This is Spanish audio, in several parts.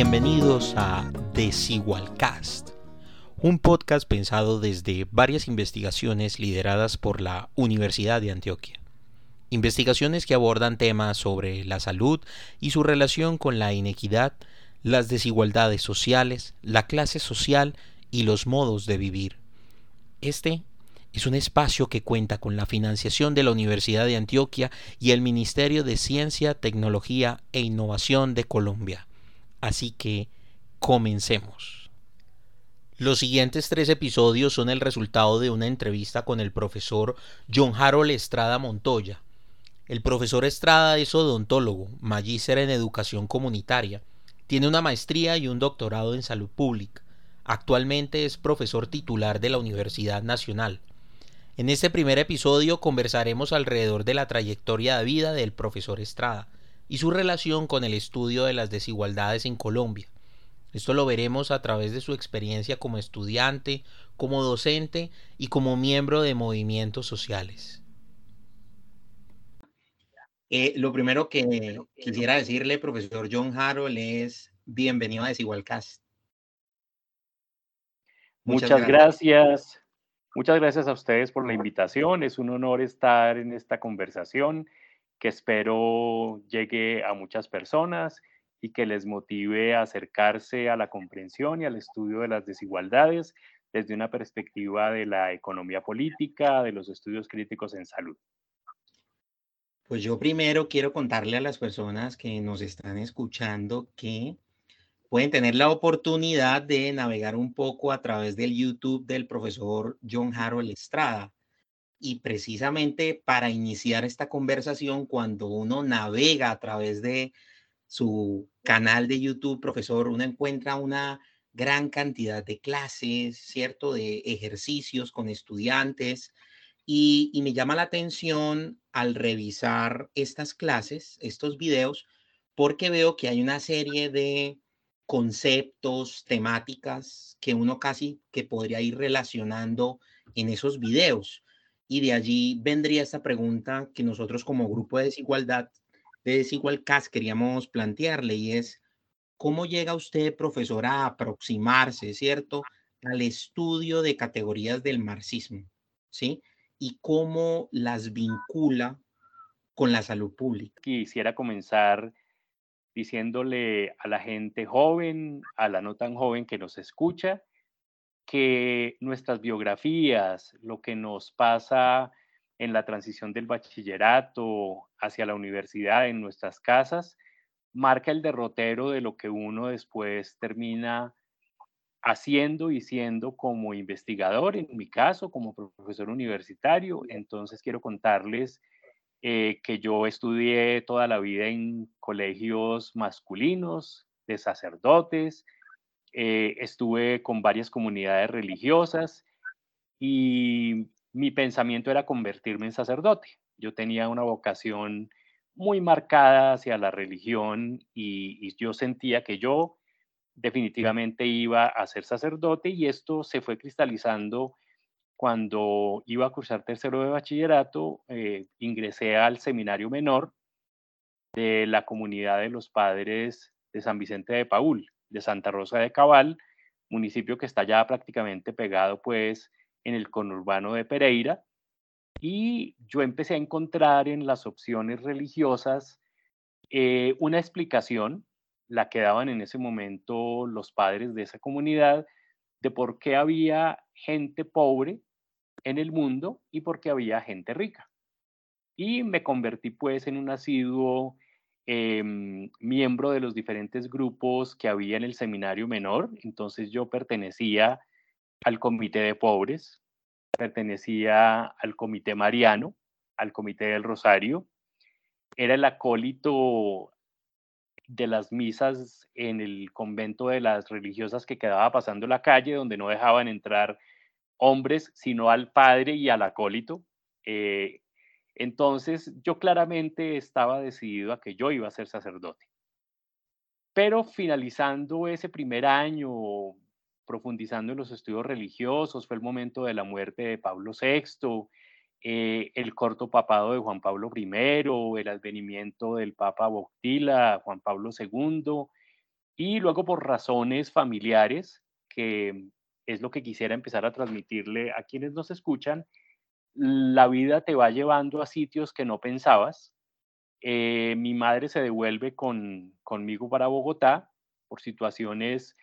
Bienvenidos a Desigualcast, un podcast pensado desde varias investigaciones lideradas por la Universidad de Antioquia. Investigaciones que abordan temas sobre la salud y su relación con la inequidad, las desigualdades sociales, la clase social y los modos de vivir. Este es un espacio que cuenta con la financiación de la Universidad de Antioquia y el Ministerio de Ciencia, Tecnología e Innovación de Colombia. Así que comencemos. Los siguientes tres episodios son el resultado de una entrevista con el profesor John Harold Estrada Montoya. El profesor Estrada es odontólogo, magíster en educación comunitaria, tiene una maestría y un doctorado en salud pública. Actualmente es profesor titular de la Universidad Nacional. En este primer episodio conversaremos alrededor de la trayectoria de vida del profesor Estrada, y su relación con el estudio de las desigualdades en Colombia. Esto lo veremos a través de su experiencia como estudiante, como docente y como miembro de movimientos sociales. Eh, lo primero que quisiera decirle, profesor John Harold, es bienvenido a Desigualcast. Muchas, Muchas gracias. Muchas gracias a ustedes por la invitación. Es un honor estar en esta conversación que espero llegue a muchas personas y que les motive a acercarse a la comprensión y al estudio de las desigualdades desde una perspectiva de la economía política, de los estudios críticos en salud. Pues yo primero quiero contarle a las personas que nos están escuchando que pueden tener la oportunidad de navegar un poco a través del YouTube del profesor John Harold Estrada y precisamente para iniciar esta conversación, cuando uno navega a través de su canal de YouTube, profesor, uno encuentra una gran cantidad de clases, ¿cierto? De ejercicios con estudiantes. Y, me llama la atención al revisar estas clases, estos videos, porque veo que hay una serie de conceptos, temáticas que uno casi que podría ir relacionando en esos videos. Y de allí vendría esta pregunta que nosotros como grupo de desigualdad, de desigualdad queríamos plantearle y es, ¿cómo llega usted, profesor, a aproximarse, ¿cierto?, al estudio de categorías del marxismo, ¿sí? Y cómo las vincula con la salud pública. Quisiera comenzar diciéndole a la gente joven, a la no tan joven que nos escucha, que nuestras biografías, lo que nos pasa en la transición del bachillerato hacia la universidad en nuestras casas, marca el derrotero de lo que uno después termina haciendo y siendo como investigador, en mi caso, como profesor universitario. Entonces quiero contarles eh, que yo estudié toda la vida en colegios masculinos, de sacerdotes, eh, estuve con varias comunidades religiosas y mi pensamiento era convertirme en sacerdote. Yo tenía una vocación muy marcada hacia la religión y, yo sentía que yo definitivamente iba a ser sacerdote y esto se fue cristalizando cuando iba a cursar tercero de bachillerato, eh, ingresé al seminario menor de la comunidad de los padres de San Vicente de Paul de Santa Rosa de Cabal, municipio que está ya prácticamente pegado pues en el conurbano de Pereira. Y yo empecé a encontrar en las opciones religiosas eh, una explicación, la que daban en ese momento los padres de esa comunidad, de por qué había gente pobre en el mundo y por qué había gente rica. Y me convertí pues en un asiduo Em, miembro de los diferentes grupos que había en el seminario menor. Entonces yo pertenecía al comité de pobres, pertenecía al comité mariano, al comité del Rosario. Era el acólito de las misas en el convento de las religiosas que quedaba pasando la calle, donde no dejaban entrar hombres, sino al padre y al acólito. Eh, entonces yo claramente estaba decidido a que yo iba a ser sacerdote. Pero finalizando ese primer año, profundizando en los estudios religiosos, fue el momento de la muerte de Pablo VI, eh, el corto papado de Juan Pablo I, el advenimiento del Papa Boctila, Juan Pablo II, Y luego por razones familiares, que es lo que quisiera empezar a transmitirle a quienes nos escuchan, la vida te va llevando a sitios que no pensabas. Eh, mi madre se devuelve con, conmigo para Bogotá por situaciones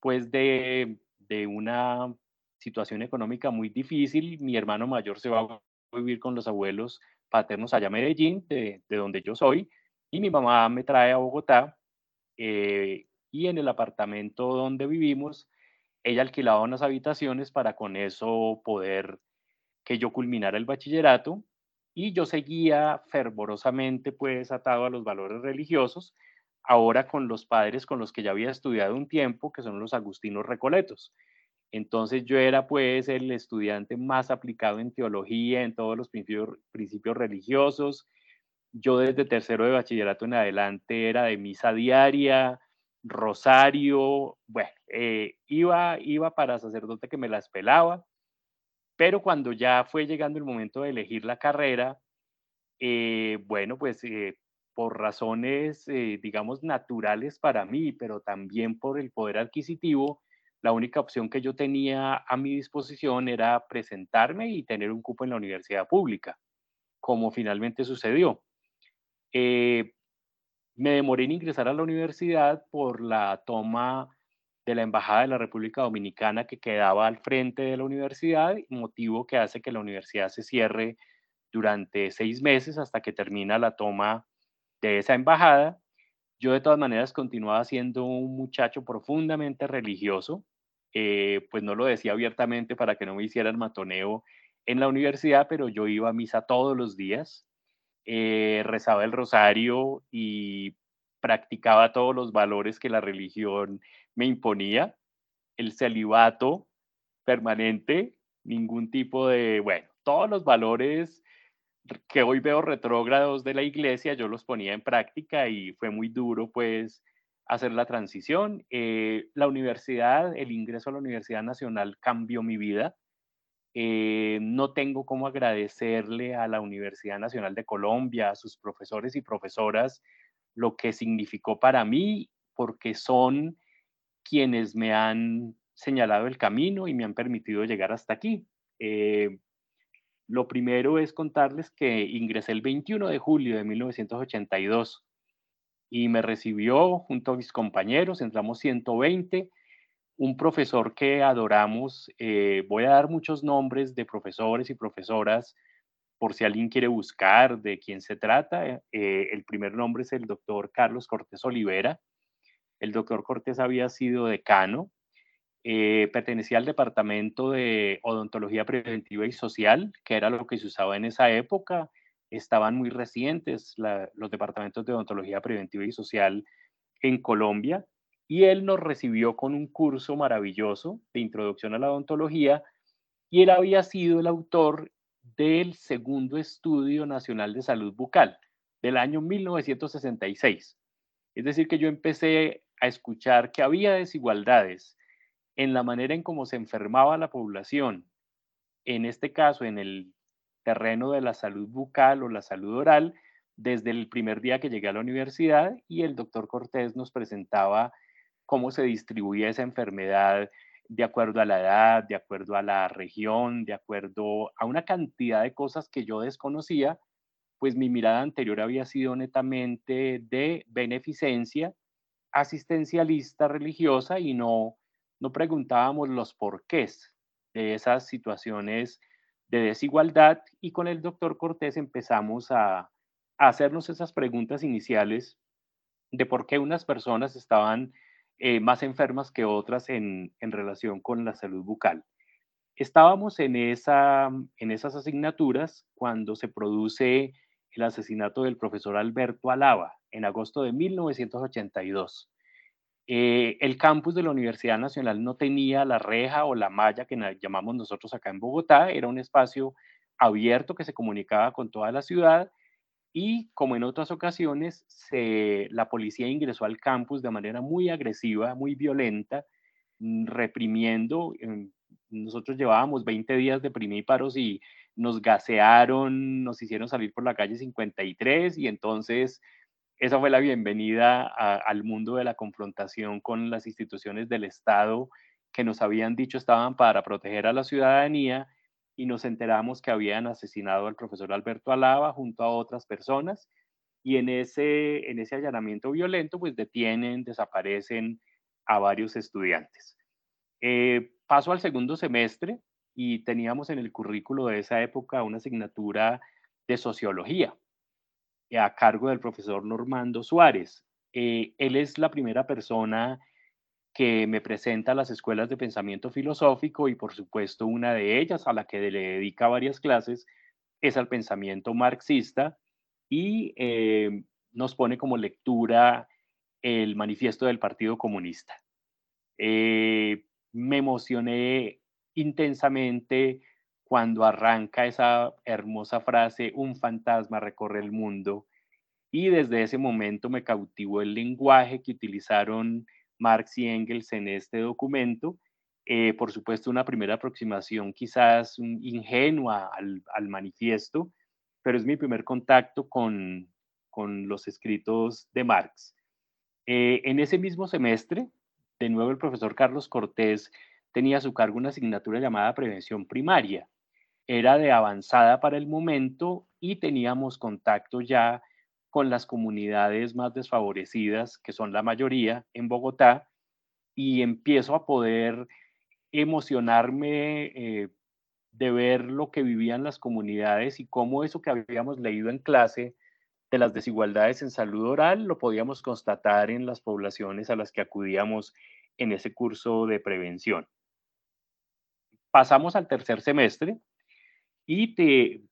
pues de, de una situación económica muy difícil. Mi hermano mayor se va a vivir con los abuelos paternos allá a Medellín, de, donde yo soy, y mi mamá me trae a Bogotá. Eh, y en el apartamento donde vivimos, ella alquilaba unas habitaciones para con eso poder que yo culminara el bachillerato y yo seguía fervorosamente pues atado a los valores religiosos, ahora con los padres con los que ya había estudiado un tiempo, que son los agustinos recoletos. Entonces yo era pues el estudiante más aplicado en teología, en todos los principios, religiosos. Yo desde tercero de bachillerato en adelante era de misa diaria, rosario, bueno, eh, iba, iba para sacerdote que me las pelaba, pero cuando ya fue llegando el momento de elegir la carrera, eh, bueno, pues eh, por razones, digamos, naturales para mí, pero también por el poder adquisitivo, la única opción que yo tenía a mi disposición era presentarme y tener un cupo en la universidad pública, como finalmente sucedió. Eh, me demoré en ingresar a la universidad por la toma de la Embajada de la República Dominicana que quedaba al frente de la universidad, motivo que hace que la universidad se cierre durante seis meses hasta que termina la toma de esa embajada. Yo de todas maneras continuaba siendo un muchacho profundamente religioso, eh, pues no lo decía abiertamente para que no me hicieran matoneo en la universidad, pero yo iba a misa todos los días, eh, rezaba el rosario y practicaba todos los valores que la religión me imponía, el celibato permanente, ningún tipo de, bueno, todos los valores que hoy veo retrógrados de la iglesia, yo los ponía en práctica y fue muy duro pues hacer la transición. Eh, la universidad, el ingreso a la Universidad Nacional cambió mi vida. Eh, no tengo cómo agradecerle a la Universidad Nacional de Colombia, a sus profesores y profesoras, lo que significó para mí, porque son quienes me han señalado el camino y me han permitido llegar hasta aquí. Eh, lo primero es contarles que ingresé el 21 de julio de 1982 y me recibió junto a mis compañeros, entramos 120, un profesor que adoramos, eh, voy a dar muchos nombres de profesores y profesoras por si alguien quiere buscar de quién se trata. Eh, el primer nombre es el doctor Carlos Cortés Olivera. El doctor Cortés había sido decano, eh, pertenecía al departamento de odontología preventiva y social, que era lo que se usaba en esa época estaban muy recientes los departamentos de odontología preventiva y social en Colombia y él nos recibió con un curso maravilloso de introducción a la odontología y él había sido el autor del segundo estudio nacional de salud bucal del año 1966. Es decir, que yo empecé a escuchar que había desigualdades en la manera en cómo se enfermaba la población, en este caso en el terreno de la salud bucal o la salud oral desde el primer día que llegué a la universidad y el doctor Cortés nos presentaba cómo se distribuía esa enfermedad de acuerdo a la edad, de acuerdo a la región, de acuerdo a una cantidad de cosas que yo desconocía, pues mi mirada anterior había sido netamente de beneficencia, asistencialista religiosa y no, no preguntábamos los porqués de esas situaciones de desigualdad y con el doctor Cortés empezamos a, hacernos esas preguntas iniciales de por qué unas personas estaban eh, más enfermas que otras en, relación con la salud bucal. Estábamos en, esa, en esas asignaturas cuando se produce el asesinato del profesor Alberto Alaba en agosto de 1982. Eh, el campus de la Universidad Nacional no tenía la reja o la malla que llamamos nosotros acá en Bogotá, era un espacio abierto que se comunicaba con toda la ciudad y como en otras ocasiones, la policía ingresó al campus de manera muy agresiva, muy violenta, mm, reprimiendo. Em, nosotros llevábamos 20 días de primíparos y nos gasearon, nos hicieron salir por la calle 53 y entonces esa fue la bienvenida al mundo de la confrontación con las instituciones del Estado que nos habían dicho estaban para proteger a la ciudadanía y nos enteramos que habían asesinado al profesor Alberto Alaba junto a otras personas y en ese, en ese allanamiento violento pues detienen, desaparecen a varios estudiantes. Eh, paso al segundo semestre y teníamos en el currículo de esa época una asignatura de sociología a cargo del profesor Normando Suárez. Eh, él es la primera persona que me presenta las escuelas de pensamiento filosófico y por supuesto una de ellas a la que le dedica varias clases es al pensamiento marxista y eh, nos pone como lectura el manifiesto del Partido Comunista. Eh, me emocioné intensamente cuando arranca esa hermosa frase, un fantasma recorre el mundo, y desde ese momento me cautivó el lenguaje que utilizaron Marx y Engels en este documento. Eh, por supuesto, una primera aproximación quizás ingenua al, manifiesto, pero es mi primer contacto con, los escritos de Marx. Eh, en ese mismo semestre, de nuevo el profesor Carlos Cortés tenía a su cargo una asignatura llamada prevención primaria. Era de avanzada para el momento y teníamos contacto ya con las comunidades más desfavorecidas, que son la mayoría en Bogotá, y empiezo a poder emocionarme eh, de ver lo que vivían las comunidades y cómo eso que habíamos leído en clase de las desigualdades en salud oral lo podíamos constatar en las poblaciones a las que acudíamos en ese curso de prevención. Pasamos al tercer semestre y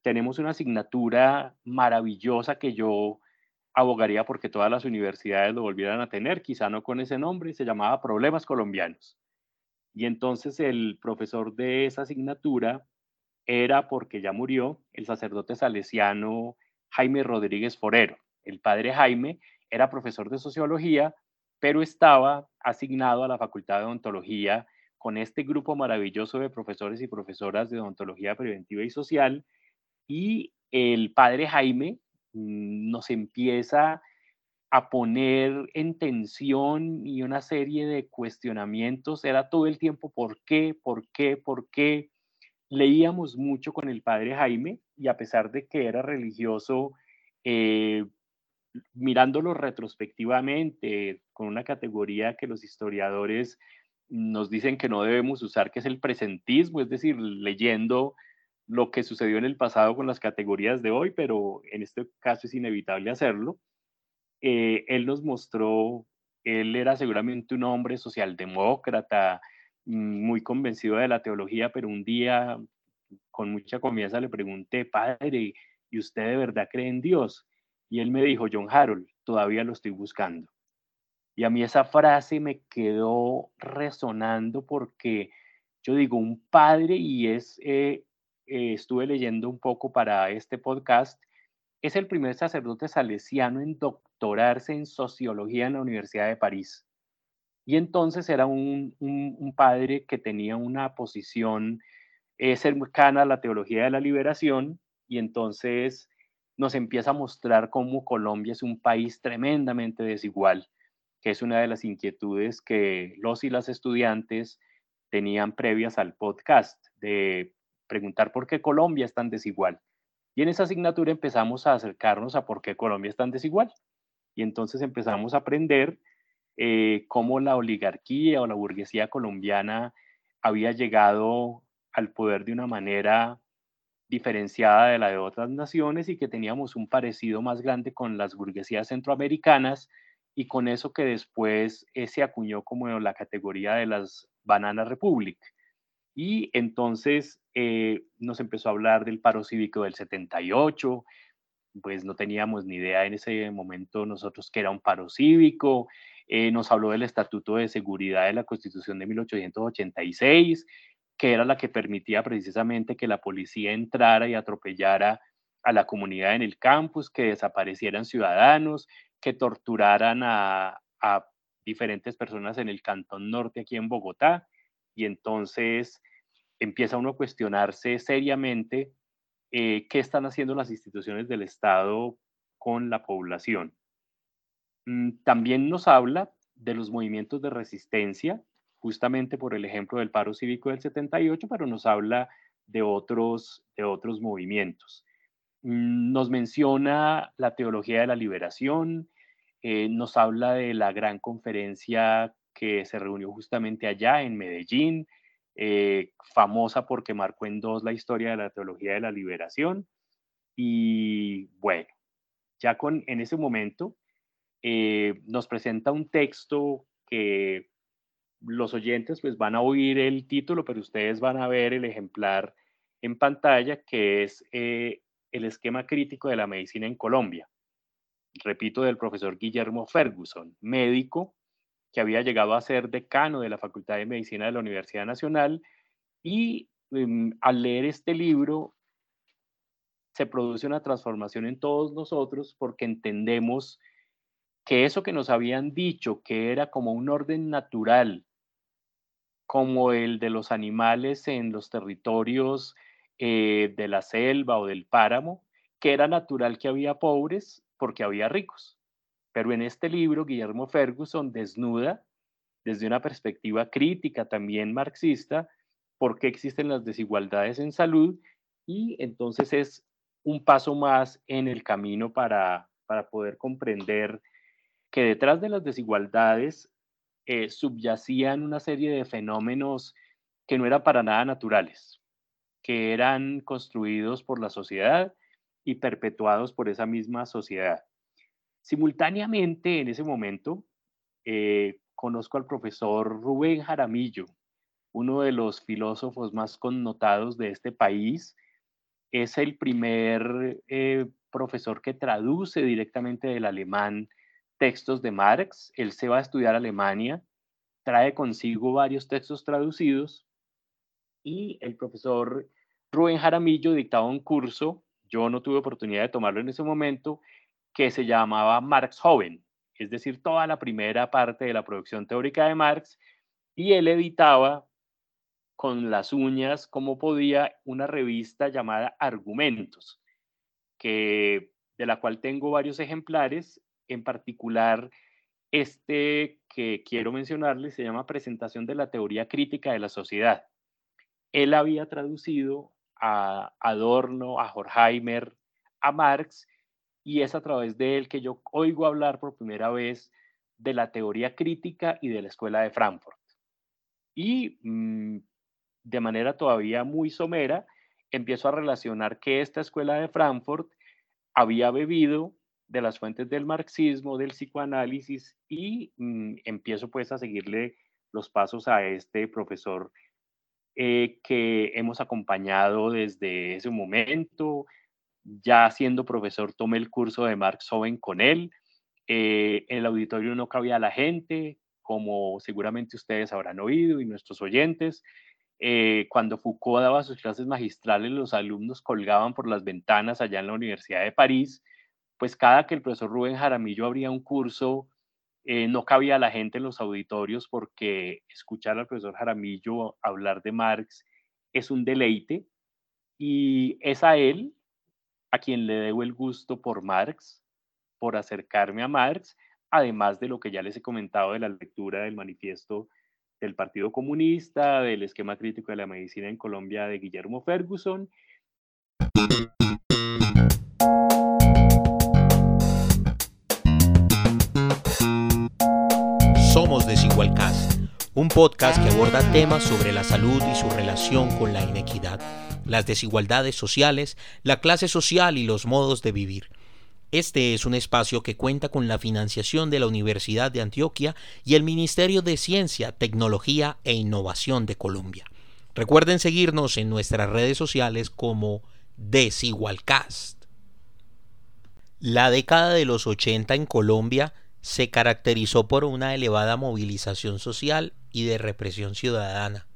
tenemos una asignatura maravillosa que yo abogaría porque todas las universidades lo volvieran a tener, quizá no con ese nombre, se llamaba Problemas Colombianos. Y entonces el profesor de esa asignatura era, porque ya murió, el sacerdote salesiano Jaime Rodríguez Forero. El padre Jaime era profesor de sociología, pero estaba asignado a la Facultad de Odontología con este grupo maravilloso de profesores y profesoras de odontología preventiva y social. Y el padre Jaime Mm, nos empieza a poner en tensión y una serie de cuestionamientos. Era todo el tiempo por qué, por qué, por qué. Leíamos mucho con el padre Jaime y a pesar de que era religioso, eh, mirándolo retrospectivamente, con una categoría que los historiadores nos dicen que no debemos usar, que es el presentismo, es decir, leyendo lo que sucedió en el pasado con las categorías de hoy, pero en este caso es inevitable hacerlo. Eh, él nos mostró, él era seguramente un hombre socialdemócrata, mm, muy convencido de la teología, pero un día con mucha confianza le pregunté, padre, ¿y usted de verdad cree en Dios? Y él me dijo, John Harold, todavía lo estoy buscando. Y a mí esa frase me quedó resonando porque yo digo, un padre y es eh, eh, estuve leyendo un poco para este podcast, es el primer sacerdote salesiano en doctorarse en sociología en la Universidad de París. Y entonces era un, padre que tenía una posición eh, cercana a la teología de la liberación y entonces nos empieza a mostrar cómo Colombia es un país tremendamente desigual, que es una de las inquietudes que los y las estudiantes tenían previas al podcast, de preguntar por qué Colombia es tan desigual. Y en esa asignatura empezamos a acercarnos a por qué Colombia es tan desigual. Y entonces empezamos a aprender eh, cómo la oligarquía o la burguesía colombiana había llegado al poder de una manera diferenciada de la de otras naciones y que teníamos un parecido más grande con las burguesías centroamericanas y con eso que después eh, se acuñó como la categoría de las Banana Republic. Y entonces eh, nos empezó a hablar del paro cívico del 78, pues no teníamos ni idea en ese momento nosotros que era un paro cívico, eh, nos habló del Estatuto de Seguridad de la Constitución de 1886, que era la que permitía precisamente que la policía entrara y atropellara a la comunidad en el campus, que desaparecieran ciudadanos, que torturaran a, diferentes personas en el Cantón Norte aquí en Bogotá. Y entonces empieza uno a cuestionarse seriamente eh, qué están haciendo las instituciones del Estado con la población. Mm, también nos habla de los movimientos de resistencia, justamente por el ejemplo del paro cívico del 78, pero nos habla de otros, de otros movimientos. Mm, nos menciona la teología de la liberación, eh, nos habla de la gran conferencia que se reunió justamente allá en Medellín, eh, famosa porque marcó en dos la historia de la teología de la liberación. Y bueno, ya con, en ese momento eh, nos presenta un texto que los oyentes pues van a oír el título, pero ustedes van a ver el ejemplar en pantalla, que es el esquema crítico de la medicina en Colombia. Repito, del profesor Guillermo Ferguson, médico que había llegado a ser decano de la Facultad de Medicina de la Universidad Nacional y em, al leer este libro se produce una transformación en todos nosotros porque entendemos que eso que nos habían dicho que era como un orden natural, como el de los animales en los territorios eh, de la selva o del páramo, que era natural que había pobres, porque había ricos. Pero en este libro, Guillermo Ferguson desnuda, desde una perspectiva crítica también marxista, por qué existen las desigualdades en salud y entonces es un paso más en el camino para, para poder comprender que detrás de las desigualdades eh, subyacían una serie de fenómenos que no eran para nada naturales, que eran construidos por la sociedad y perpetuados por esa misma sociedad. Simultáneamente, en ese momento, eh, conozco al profesor Rubén Jaramillo, uno de los filósofos más connotados de este país. Es el primer eh, profesor que traduce directamente del alemán textos de Marx. Él se va a estudiar Alemania, trae consigo varios textos traducidos y el profesor Rubén Jaramillo dictaba un curso yo no tuve oportunidad de tomarlo en ese momento, que se llamaba Marx Joven, es decir, toda la primera parte de la producción teórica de Marx, y él editaba con las uñas, como podía, una revista llamada Argumentos, que, de la cual tengo varios ejemplares, en particular este que quiero mencionarles se llama Presentación de la Teoría Crítica de la Sociedad. Él había traducido a Adorno, a Horkheimer, a Marx, y es a través de él que yo oigo hablar por primera vez de la teoría crítica y de la escuela de Frankfurt. Y mm, de manera todavía muy somera, empiezo a relacionar que esta escuela de Frankfurt había bebido de las fuentes del marxismo, del psicoanálisis, y mm, empiezo pues a seguirle los pasos a este profesor eh, que hemos acompañado desde ese momento. Ya siendo profesor, tomé el curso de Marx Joven con él. Eh, en el auditorio no cabía la gente, como seguramente ustedes habrán oído y nuestros oyentes. Eh, cuando Foucault daba sus clases magistrales, los alumnos colgaban por las ventanas allá en la Universidad de París. Pues cada que el profesor Rubén Jaramillo abría un curso, eh, no cabía la gente en los auditorios porque escuchar al profesor Jaramillo hablar de Marx es un deleite y es a él a quien le debo el gusto por Marx, por acercarme a Marx, además de lo que ya les he comentado de la lectura del manifiesto del Partido Comunista, del esquema crítico de la medicina en Colombia de Guillermo Ferguson Desigualcast, un podcast que aborda temas sobre la salud y su relación con la inequidad, las desigualdades sociales, la clase social y los modos de vivir. Este es un espacio que cuenta con la financiación de la Universidad de Antioquia y el Ministerio de Ciencia, Tecnología e Innovación de Colombia. Recuerden seguirnos en nuestras redes sociales como Desigualcast. La década de los 80 en Colombia se caracterizó por una elevada movilización social y de represión ciudadana.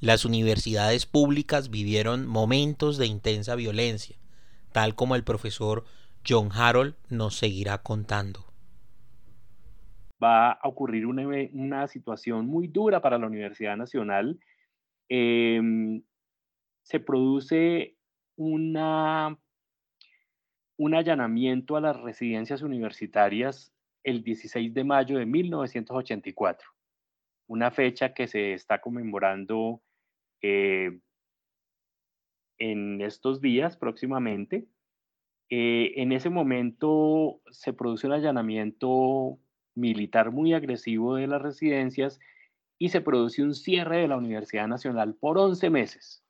Las universidades públicas vivieron momentos de intensa violencia, tal como el profesor John Harold nos seguirá contando. Va a ocurrir una, situación muy dura para la Universidad Nacional. Em, se produce una, un allanamiento a las residencias universitarias el 16 de mayo de 1984, una fecha que se está conmemorando eh, en estos días próximamente. Eh, en ese momento se produce un allanamiento militar muy agresivo de las residencias y se produce un cierre de la Universidad Nacional por 11 meses.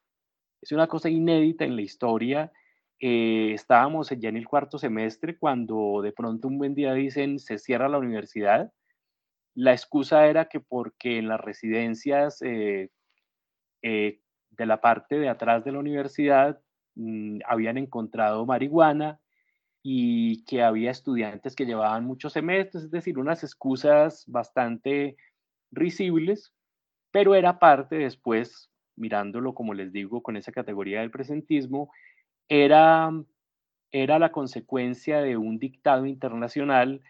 Es una cosa inédita en la historia. Eh, estábamos ya en el cuarto semestre cuando de pronto un buen día dicen se cierra la universidad. La excusa era que porque en las residencias eh, eh, de la parte de atrás de la universidad mm, habían encontrado marihuana y que había estudiantes que llevaban muchos semestres, es decir, unas excusas bastante risibles, pero era parte después, mirándolo como les digo, con esa categoría del presentismo, era, era la consecuencia de un dictado internacional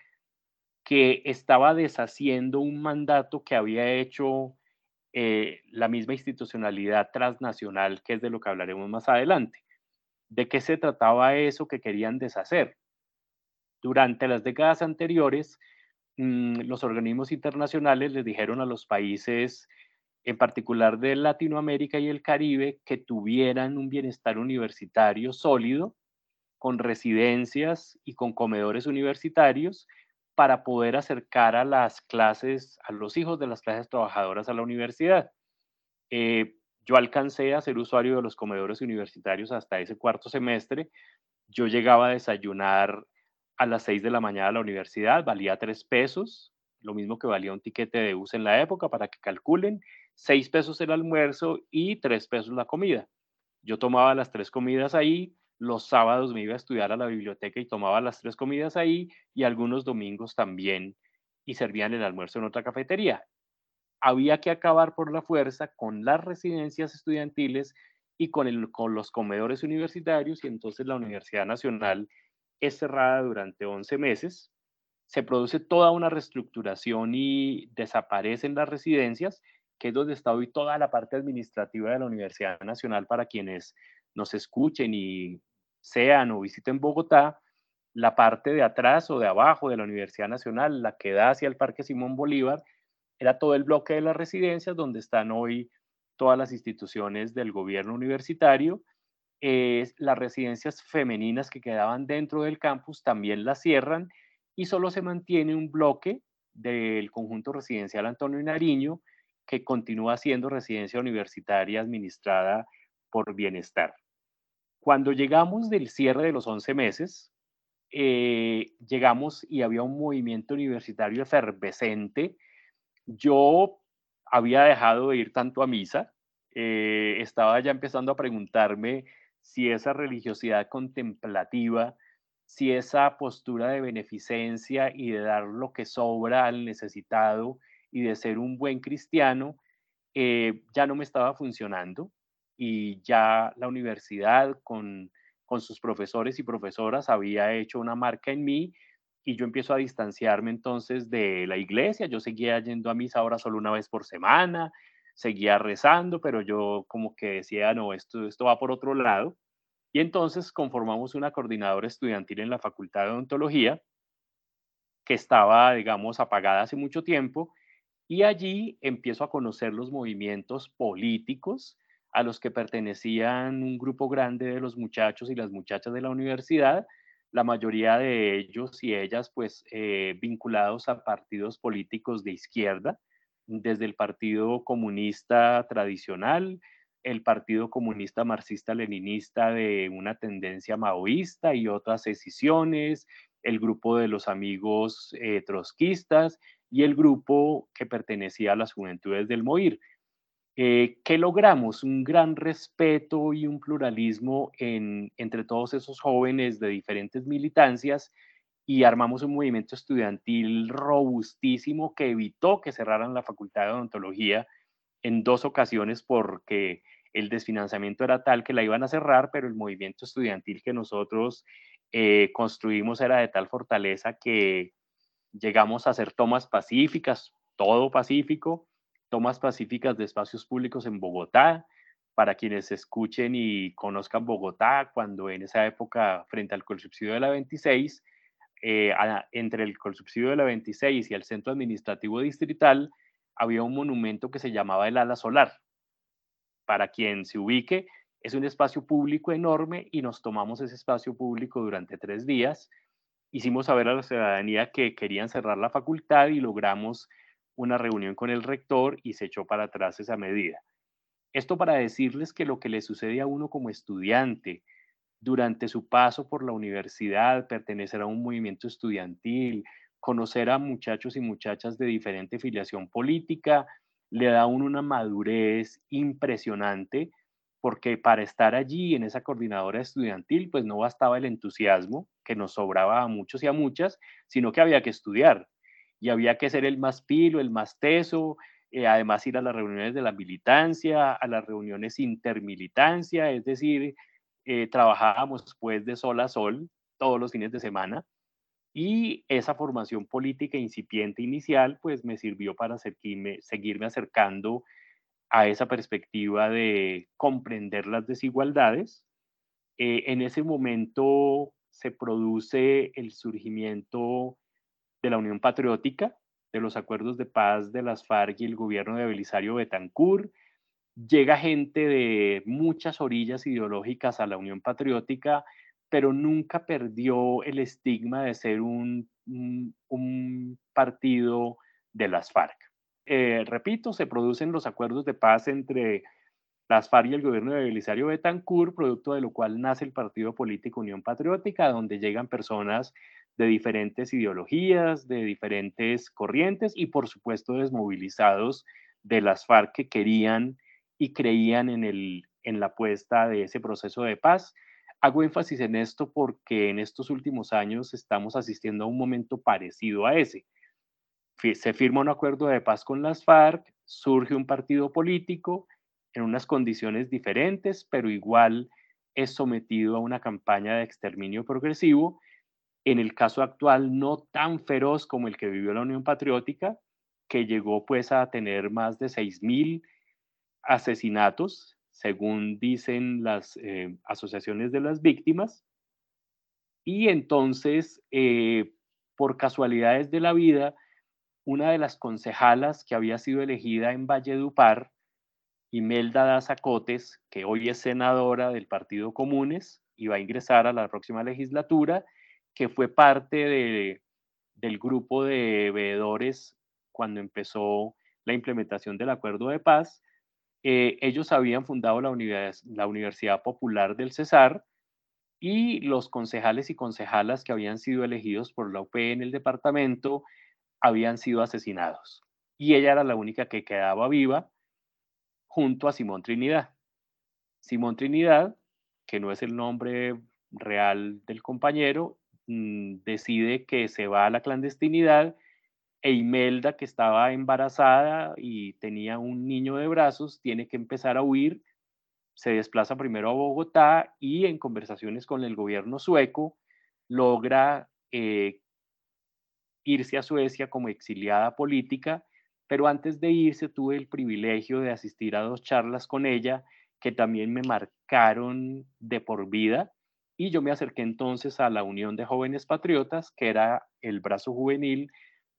que estaba deshaciendo un mandato que había hecho eh, la misma institucionalidad transnacional, que es de lo que hablaremos más adelante. ¿De qué se trataba eso que querían deshacer? Durante las décadas anteriores, mm, los organismos internacionales les dijeron a los países, en particular de Latinoamérica y el Caribe, que tuvieran un bienestar universitario sólido, con residencias y con comedores universitarios para poder acercar a las clases, a los hijos de las clases trabajadoras a la universidad. Eh, yo alcancé a ser usuario de los comedores universitarios hasta ese cuarto semestre. Yo llegaba a desayunar a las seis de la mañana a la universidad, valía tres pesos, lo mismo que valía un tiquete de bus en la época, para que calculen, seis pesos el almuerzo y tres pesos la comida. Yo tomaba las tres comidas ahí, los sábados me iba a estudiar a la biblioteca y tomaba las tres comidas ahí y algunos domingos también y servían el almuerzo en otra cafetería. Había que acabar por la fuerza con las residencias estudiantiles y con los comedores universitarios y entonces la Universidad Nacional es cerrada durante 11 meses. Se produce toda una reestructuración y desaparecen las residencias, que es donde está hoy toda la parte administrativa de la Universidad Nacional para quienes nos escuchen y sean o visiten Bogotá, la parte de atrás o de abajo de la Universidad Nacional, la que da hacia el Parque Simón Bolívar, era todo el bloque de las residencias donde están hoy todas las instituciones del gobierno universitario. las residencias femeninas que quedaban dentro del campus también las cierran y solo se mantiene un bloque del conjunto residencial Antonio Nariño que continúa siendo residencia universitaria administrada por bienestar. Cuando llegamos del cierre de los 11 meses, eh, llegamos y había un movimiento universitario efervescente. Yo había dejado de ir tanto a misa, eh, estaba ya empezando a preguntarme si esa religiosidad contemplativa, si esa postura de beneficencia y de dar lo que sobra al necesitado y de ser un buen cristiano, eh, ya no me estaba funcionando y ya la universidad con, sus profesores y profesoras había hecho una marca en mí y yo empiezo a distanciarme entonces de la iglesia. Yo seguía yendo a misa ahora solo una vez por semana, seguía rezando, pero yo como que decía, no, esto, esto va por otro lado. Y entonces conformamos una coordinadora estudiantil en la Facultad de Odontología que estaba, digamos, apagada hace mucho tiempo y allí empiezo a conocer los movimientos políticos a los que pertenecían un grupo grande de los muchachos y las muchachas de la universidad, la mayoría de ellos y ellas pues eh, vinculados a partidos políticos de izquierda, desde el Partido Comunista tradicional, el Partido Comunista Marxista-Leninista de una tendencia maoísta y otras decisiones, el grupo de los amigos eh, trotskistas y el grupo que pertenecía a las juventudes del MOIR. Eh, ¿Qué logramos? Un gran respeto y un pluralismo entre todos esos jóvenes de diferentes militancias y armamos un movimiento estudiantil robustísimo que evitó que cerraran la Facultad de Odontología en dos ocasiones porque el desfinanciamiento era tal que la iban a cerrar, pero el movimiento estudiantil que nosotros eh, construimos era de tal fortaleza que llegamos a hacer tomas pacíficas, todo pacífico, tomas pacíficas de espacios públicos en Bogotá, para quienes escuchen y conozcan Bogotá, cuando en esa época, frente al subsidio de la 26, eh, entre el, el subsidio de la 26 y el centro administrativo distrital, había un monumento que se llamaba el Ala Solar. Para quien se ubique, es un espacio público enorme y nos tomamos ese espacio público durante tres días. Hicimos saber a la ciudadanía que querían cerrar la facultad y logramos una reunión con el rector y se echó para atrás esa medida. Esto para decirles que lo que le sucede a uno como estudiante durante su paso por la universidad, pertenecer a un movimiento estudiantil, conocer a muchachos y muchachas de diferente filiación política, le da a uno una madurez impresionante, porque para estar allí en esa coordinadora estudiantil, pues no bastaba el entusiasmo que nos sobraba a muchos y a muchas, sino que había que estudiar y había que ser el más pilo, el más teso, eh, además ir a las reuniones de la militancia, a las reuniones intermilitancia, es decir, eh, trabajábamos pues de sol a sol todos los fines de semana y esa formación política incipiente inicial pues me sirvió para seguirme, seguirme acercando a esa perspectiva de comprender las desigualdades. Eh, en ese momento se produce el surgimiento de la Unión Patriótica, de los acuerdos de paz de las FARC y el gobierno de Belisario Betancourt. Llega gente de muchas orillas ideológicas a la Unión Patriótica, pero nunca perdió el estigma de ser un, un, partido de las FARC. Eh, repito, se producen los acuerdos de paz entre las FARC y el gobierno de Belisario Betancourt, producto de lo cual nace el partido político Unión Patriótica, donde llegan personas de diferentes ideologías, de diferentes corrientes y por supuesto desmovilizados de las FARC que querían y creían en, el, en la apuesta de ese proceso de paz. Hago énfasis en esto porque en estos últimos años estamos asistiendo a un momento parecido a ese. Se firma un acuerdo de paz con las FARC, surge un partido político en unas condiciones diferentes, pero igual es sometido a una campaña de exterminio progresivo en el caso actual no tan feroz como el que vivió la Unión Patriótica, que llegó pues a tener más de 6.000 asesinatos, según dicen las eh, asociaciones de las víctimas. Y entonces, eh, por casualidades de la vida, una de las concejalas que había sido elegida en Valledupar, Imelda Daza Cotes, que hoy es senadora del Partido Comunes y va a ingresar a la próxima legislatura, que fue parte de, del grupo de veedores cuando empezó la implementación del acuerdo de paz. Eh, ellos habían fundado la, la Universidad Popular del Cesar y los concejales y concejalas que habían sido elegidos por la UP en el departamento habían sido asesinados. Y ella era la única que quedaba viva junto a Simón Trinidad. Simón Trinidad, que no es el nombre real del compañero, Mm, decide que se va a la clandestinidad e Imelda, que estaba embarazada y tenía un niño de brazos, tiene que empezar a huir, se desplaza primero a Bogotá y en conversaciones con el gobierno sueco logra eh, irse a Suecia como exiliada política, pero antes de irse tuve el privilegio de asistir a dos charlas con ella que también me marcaron de por vida y yo me acerqué entonces a la Unión de Jóvenes Patriotas, que era el brazo juvenil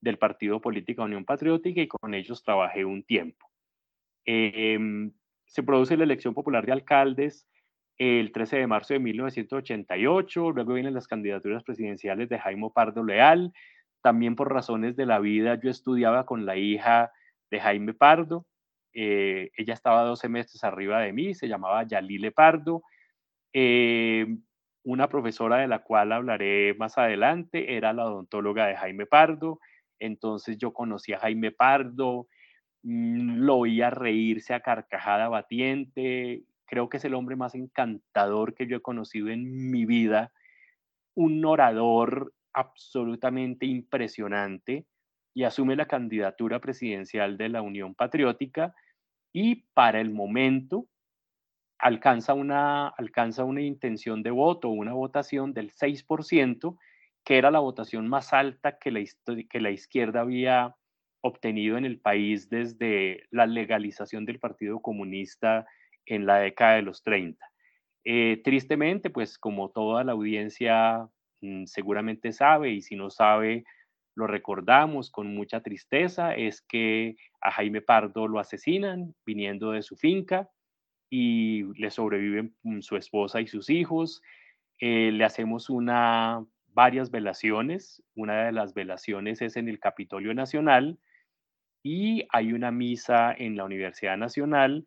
del Partido Político Unión Patriótica, y con ellos trabajé un tiempo. Em, se produce la elección popular de alcaldes el 13 de marzo de 1988, luego vienen las candidaturas presidenciales de Jaime Pardo Leal, también por razones de la vida yo estudiaba con la hija de Jaime Pardo, eh, ella estaba dos semestres arriba de mí, se llamaba Yalile Pardo, eh, una profesora de la cual hablaré más adelante era la odontóloga de Jaime Pardo. Entonces yo conocí a Jaime Pardo, mm, lo oía reírse a carcajada batiente. Creo que es el hombre más encantador que yo he conocido en mi vida. Un orador absolutamente impresionante y asume la candidatura presidencial de la Unión Patriótica y para el momento alcanza una, alcanza una intención de voto, una votación del 6%, que era la votación más alta que la, que la izquierda había obtenido en el país desde la legalización del Partido Comunista en la década de los 30. Eh, tristemente, pues como toda la audiencia seguramente sabe y si no sabe, lo recordamos con mucha tristeza, es que a Jaime Pardo lo asesinan viniendo de su finca y le sobreviven mm, su esposa y sus hijos. Eh, le hacemos una, varias velaciones. Una de las velaciones es en el Capitolio Nacional y hay una misa en la Universidad Nacional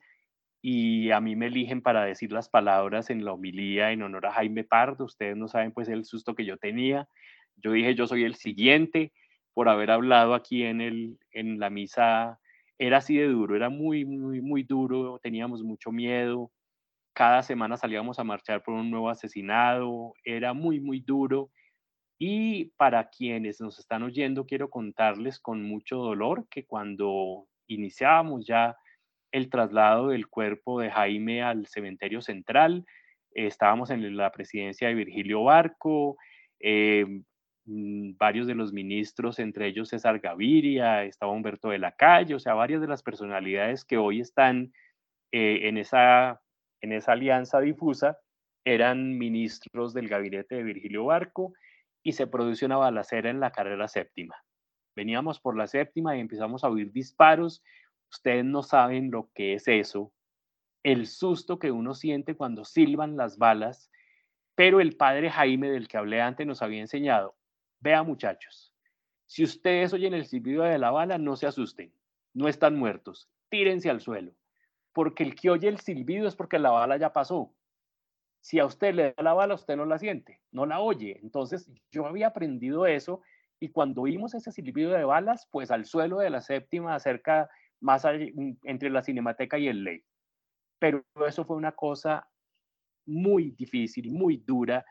y a mí me eligen para decir las palabras en la homilía en honor a Jaime Pardo. Ustedes no saben pues el susto que yo tenía. Yo dije, yo soy el siguiente por haber hablado aquí en, el, en la misa. Era así de duro, era muy, muy, muy duro, teníamos mucho miedo. Cada semana salíamos a marchar por un nuevo asesinado, era muy, muy duro. Y para quienes nos están oyendo, quiero contarles con mucho dolor que cuando iniciábamos ya el traslado del cuerpo de Jaime al cementerio central. estábamos en la presidencia de Virgilio Barco, eh, mm, varios de los ministros, entre ellos César Gaviria, estaba Humberto de la Calle, o sea, varias de las personalidades que hoy están eh, en, esa, en esa alianza difusa eran ministros del gabinete de Virgilio Barco y se produce una balacera en la carrera séptima. Veníamos por la séptima y empezamos a oír disparos, Ustedes no saben lo que es eso, el susto que uno siente cuando silban las balas, pero el padre Jaime del que hablé antes nos había enseñado, vea muchachos, si ustedes oyen el silbido de la bala, no se asusten, no están muertos, tírense al suelo, porque el que oye el silbido es porque la bala ya pasó. Si a usted le da la bala, usted no la siente, no la oye. Entonces yo había aprendido eso y cuando oímos ese silbido de balas, pues al suelo de la séptima, cerca más mm, entre la cinemateca y el ley. Pero eso fue una cosa muy difícil, muy dura.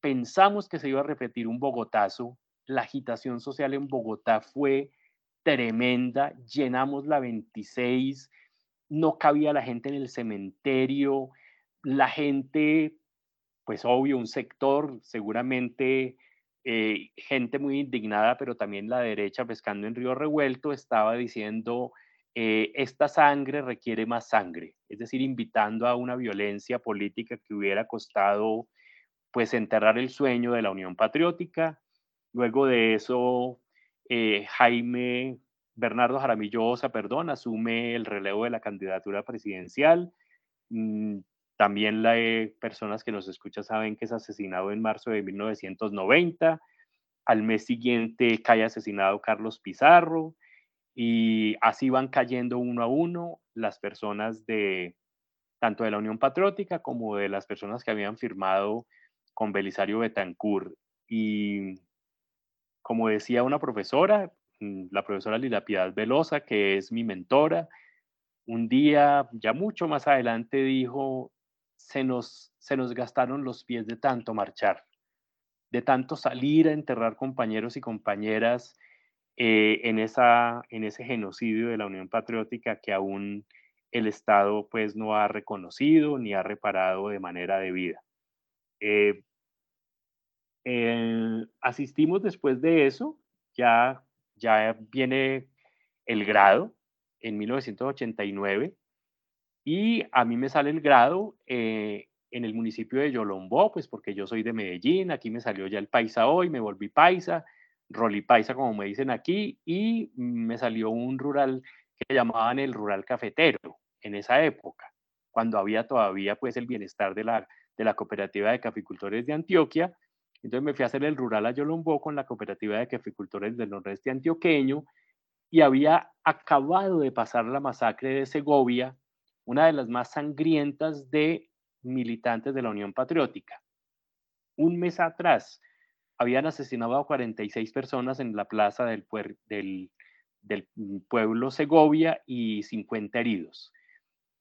Pensamos que se iba a repetir un Bogotazo. La agitación social en Bogotá fue tremenda. Llenamos la 26, no cabía la gente en el cementerio. La gente, pues obvio, un sector seguramente eh, gente muy indignada, pero también la derecha pescando en Río Revuelto estaba diciendo eh, esta sangre requiere más sangre, es decir, invitando a una violencia política que hubiera costado pues enterrar el sueño de la Unión Patriótica. Luego de eso, eh, Jaime Bernardo Jaramillosa, perdón, asume el relevo de la candidatura presidencial. Mm, también las personas que nos escuchan saben que es asesinado en marzo de 1990. Al mes siguiente cae asesinado Carlos Pizarro. Y así van cayendo uno a uno las personas de tanto de la Unión Patriótica como de las personas que habían firmado con Belisario Betancourt. Y como decía una profesora, mm, la profesora Lila Piedad Velosa, que es mi mentora, un día, ya mucho más adelante, dijo, se nos, se nos gastaron los pies de tanto marchar, de tanto salir a enterrar compañeros y compañeras eh, en, esa, ese genocidio de la Unión Patriótica que aún el Estado pues no ha reconocido ni ha reparado de manera debida. Eh, asistimos después de eso, ya, ya viene el grado en 1989 y a mí me sale el grado eh, en el municipio de Yolombó, pues porque yo soy de Medellín, aquí me salió ya el paisa hoy, me volví paisa, Paisa, como me dicen aquí, y me salió un rural que llamaban el rural cafetero en esa época, cuando había todavía pues el bienestar de la, de la cooperativa de caficultores de Antioquia. Entonces me fui a hacer el rural a Yolombó con la cooperativa de caficultores del nordeste antioqueño y había acabado de pasar la masacre de Segovia, una de las más sangrientas de militantes de la Unión Patriótica. Un mes atrás, habían asesinado a 46 personas en la plaza del, mm, pueblo Segovia y 50 heridos.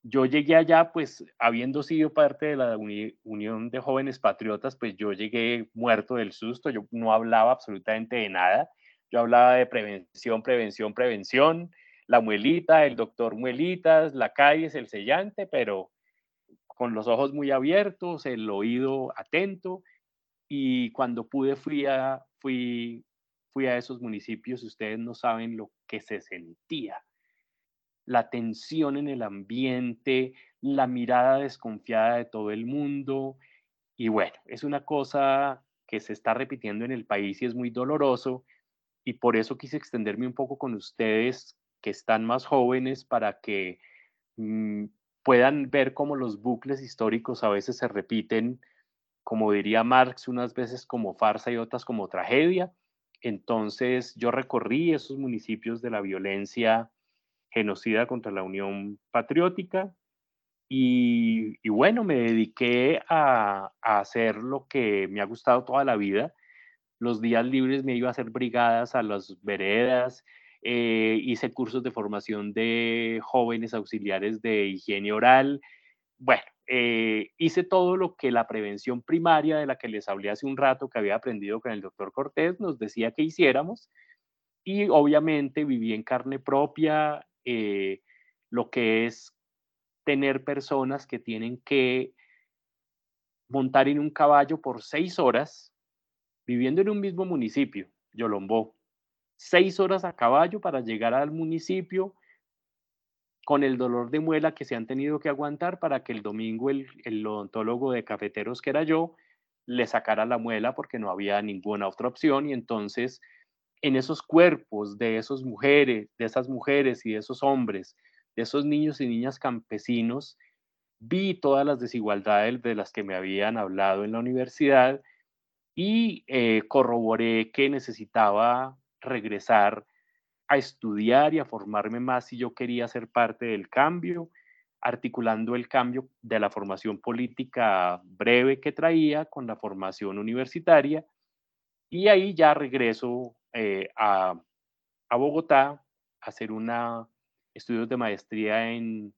Yo llegué allá, pues habiendo sido parte de la Unión de Jóvenes Patriotas, pues yo llegué muerto del susto, yo no hablaba absolutamente de nada, yo hablaba de prevención, prevención, prevención, la muelita, el doctor muelitas, la calle el sellante, pero con los ojos muy abiertos, el oído atento, y cuando pude fui a, fui, fui a esos municipios, ustedes no saben lo que se sentía. La tensión en el ambiente, la mirada desconfiada de todo el mundo. Y bueno, es una cosa que se está repitiendo en el país y es muy doloroso. Y por eso quise extenderme un poco con ustedes que están más jóvenes para que mm, puedan ver cómo los bucles históricos a veces se repiten, como diría Marx, unas veces como farsa y otras como tragedia. Entonces yo recorrí esos municipios de la violencia genocida contra la Unión Patriótica y, bueno, me dediqué a, hacer lo que me ha gustado toda la vida. Los días libres me iba a hacer brigadas a las veredas, eh, hice cursos de formación de jóvenes auxiliares de higiene oral. Bueno, eh, hice todo lo que la prevención primaria de la que les hablé hace un rato, que había aprendido con el doctor Cortés, nos decía que hiciéramos. Y obviamente viví en carne propia eh, lo que es tener personas que tienen que montar en un caballo por seis horas, viviendo en un mismo municipio, Yolombó, seis horas a caballo para llegar al municipio con el dolor de muela que se han tenido que aguantar para que el domingo el, el odontólogo de cafeteros que era yo le sacara la muela porque no había ninguna otra opción. Y entonces en esos cuerpos de esas mujeres, de esas mujeres y de esos hombres, de esos niños y niñas campesinos, vi todas las desigualdades de las que me habían hablado en la universidad y eh, corroboré que necesitaba regresar a estudiar y a formarme más si yo quería ser parte del cambio, articulando el cambio de la formación política breve que traía con la formación universitaria. Y ahí ya regreso eh, a, a, Bogotá a hacer una, estudios de maestría en,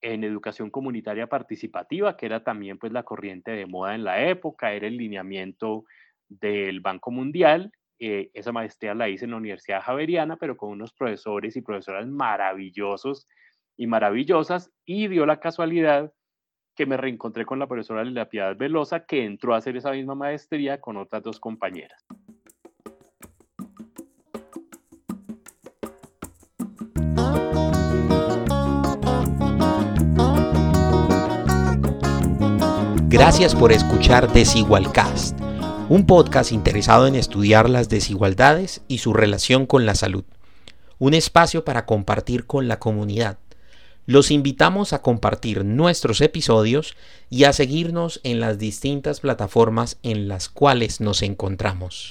en educación comunitaria participativa, que era también pues la corriente de moda en la época, era el lineamiento del Banco Mundial eh, esa maestría la hice en la Universidad Javeriana, pero con unos profesores y profesoras maravillosos y maravillosas, y dio la casualidad que me reencontré con la profesora Lila Piedad Velosa, que entró a hacer esa misma maestría con otras dos compañeras. Gracias por escuchar Desigualcast un podcast interesado en estudiar las desigualdades y su relación con la salud, un espacio para compartir con la comunidad. Los invitamos a compartir nuestros episodios y a seguirnos en las distintas plataformas en las cuales nos encontramos.